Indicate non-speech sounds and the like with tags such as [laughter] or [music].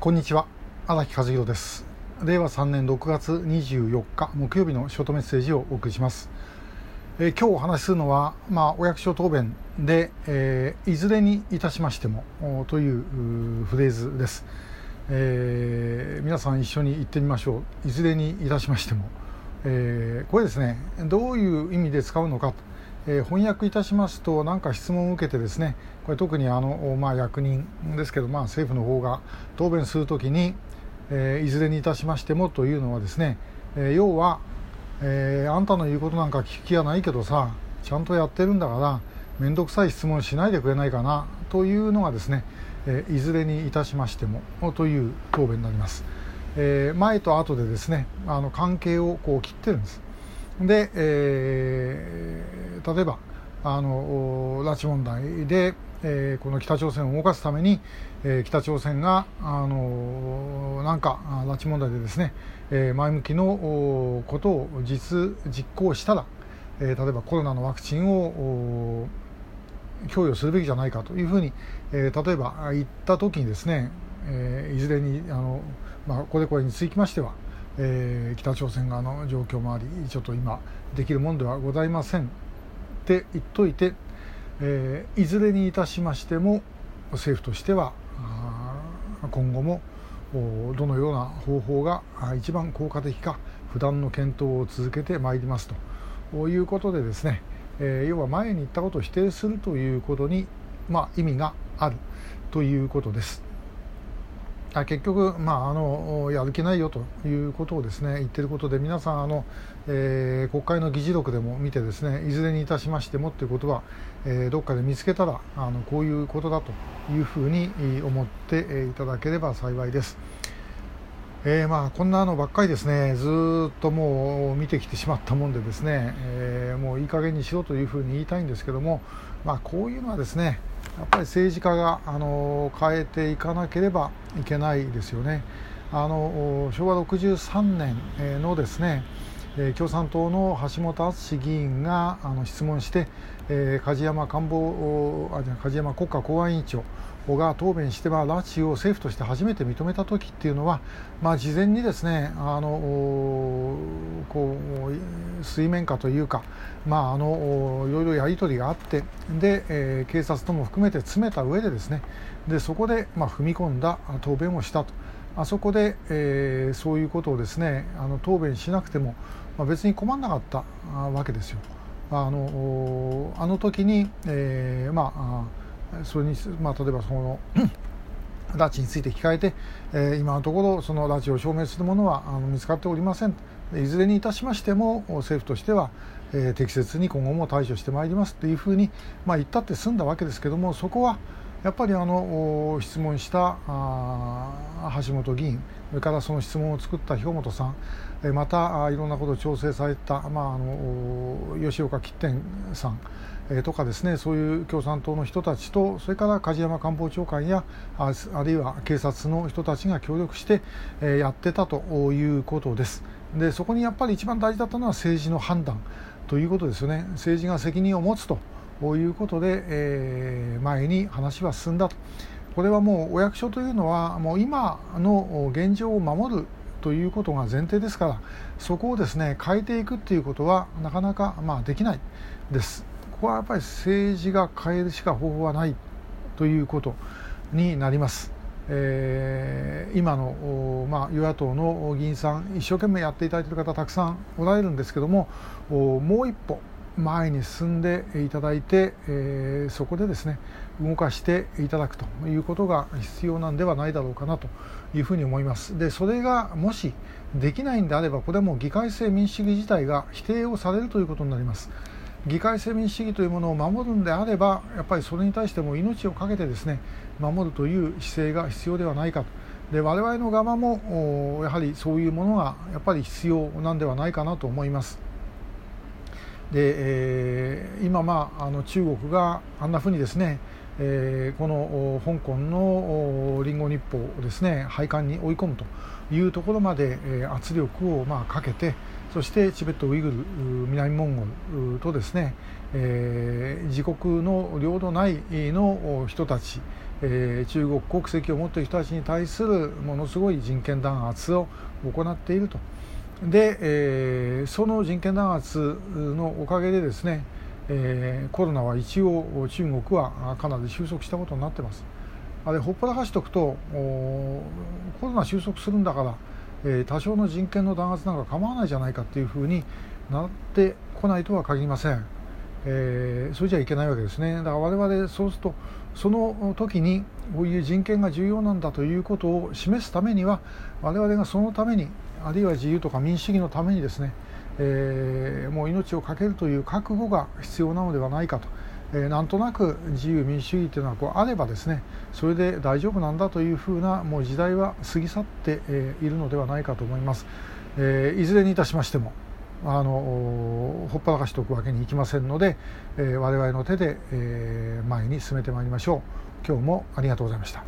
こんにちは。荒木和弘です。令和3年6月24日木曜日のショートメッセージをお送りします、えー、今日お話しするのは、まあ、お役所答弁で、えー、いずれにいたしましてもというフレーズです、えー、皆さん一緒に言ってみましょう。いずれにいたしましても、えこれですねどういう意味で使うのか。えー、翻訳いたしますと何か質問を受けてですねこれ特にあの、まあ、役人ですけど、まあ、政府の方が答弁するときに、えー、いずれにいたしましてもというのはですね、えー、要は、えー、あんたの言うことなんか聞く気はないけどさちゃんとやってるんだから面倒くさい質問しないでくれないかなというのがですね、え、いずれにいたしましてもという答弁になります。え、前と後でですねあの関係をこう切ってるんです。で、えー、例えばあの拉致問題で、えー、この北朝鮮を動かすために、えー、北朝鮮があのなんか拉致問題でですね、えー、前向きのことを実実行したら、えー、例えばコロナのワクチンを供与するべきじゃないかというふうに、えー、例えば言った時にですね、えー、いずれにあの、まあ、これこれにつきましてはえー、北朝鮮側の状況もありちょっと今できるもんではございませんって言っといて、えー、いずれにいたしましても政府としては今後もどのような方法が一番効果的か不断の検討を続けてまいりますということでですね、えー、要は前に言ったことを否定するということに、まあ、意味があるということです。あ結局、まあ、あのやる気ないよということをですね言っていることで皆さんあの、えー、国会の議事録でも見てですねいずれにいたしましてもということは、えー、どっかで見つけたらあのこういうことだというふうに思っていただければ幸いです。えー、まあこんなのばっかりですねずっともう見てきてしまったもんでですね、えー、もういい加減にしろというふうに言いたいんですけども、まあ、こういうのはですねやっぱり政治家があの変えていかなければいけないですよね。あの昭和63年のですね共産党の橋本敦議員があの質問して、え、梶山官房あ梶山国家公安委員長が答弁しては拉致を政府として初めて認めた時っていうのは、まあ、事前にですねあのこう水面下というか、まあ、あのいろいろやり取りがあってで、え、警察とも含めて詰めた上でですねでそこで、まあ、踏み込んだ答弁をしたと。あそこで、えー、そういうことをですねあの答弁しなくても、まあ、別に困らなかったわけですよ。あのあの時に、えー、まあそれに、まあ、例えばその [clears throat] 拉致について聞かれて、えー、今のところその拉致を証明するものはあの見つかっておりませんいずれにいたしましても政府としては、えー、適切に今後も対処してまいりますというふうに、まあ、言ったって済んだわけですけどもそこはやっぱりあの質問した橋本議員それからその質問を作った兵本さんまたいろんなことを調整された、まあ、あの吉岡吉天さんとかですねそういう共産党の人たちとそれから梶山官房長官やあるいは警察の人たちが協力してやってたということです。でそこにやっぱり一番大事だったのは政治の判断ということですよね。政治が責任を持つということで、えー、前に話は進んだとこれはもうお役所というのはもう今の現状を守るということが前提ですからそこをですね変えていくっていうことはなかなかまあできないですここはやっぱり政治が変えるしか方法はないということになります。えー、今の、まあ、与野党の議員さん一生懸命やっていただいている方たくさんおられるんですけどももう一歩前に進んでいただいて、えー、そこでですね動かしていただくということが必要なんではないだろうかなというふうに思います。でそれがもしできないんであればこれはもう議会制民主主義自体が否定をされるということになります。議会制民主主義というものを守るんであればやっぱりそれに対しても命を懸けてですね守るという姿勢が必要ではないかと。で我々の側もやはりそういうものがやっぱり必要なんではないかなと思います。で、えー、今、まあ、あの中国があんなふうにですね、えー、この香港のリンゴ日報をですね廃刊に追い込むというところまで、えー、圧力をまあかけてそしてチベットウイグル南モンゴルとですね、えー、自国の領土内の人たちえー、中国国籍を持っている人たちに対するものすごい人権弾圧を行っていると。で、えー、その人権弾圧のおかげでですね、えー、コロナは一応中国はかなり収束したことになってます。あれほっぽらかしておくとコロナ収束するんだから、えー、多少の人権の弾圧なんか構わないじゃないかっていうふうになってこないとは限りません、えー、それじゃいけないわけですね。だから我々そうするとその時にこういう人権が重要なんだということを示すためには我々がそのためにあるいは自由とか民主主義のためにですね、えー、もう命を懸けるという覚悟が必要なのではないかと、えー、なんとなく自由民主主義というのはこうあればですねそれで大丈夫なんだというふうなもう時代は過ぎ去って、えー、いるのではないかと思います、えー、いずれにいたしましてもあのほっぱらかしておくわけにいきませんので、えー、我々の手で、えー、前に進めてまいりましょう。今日もありがとうございました。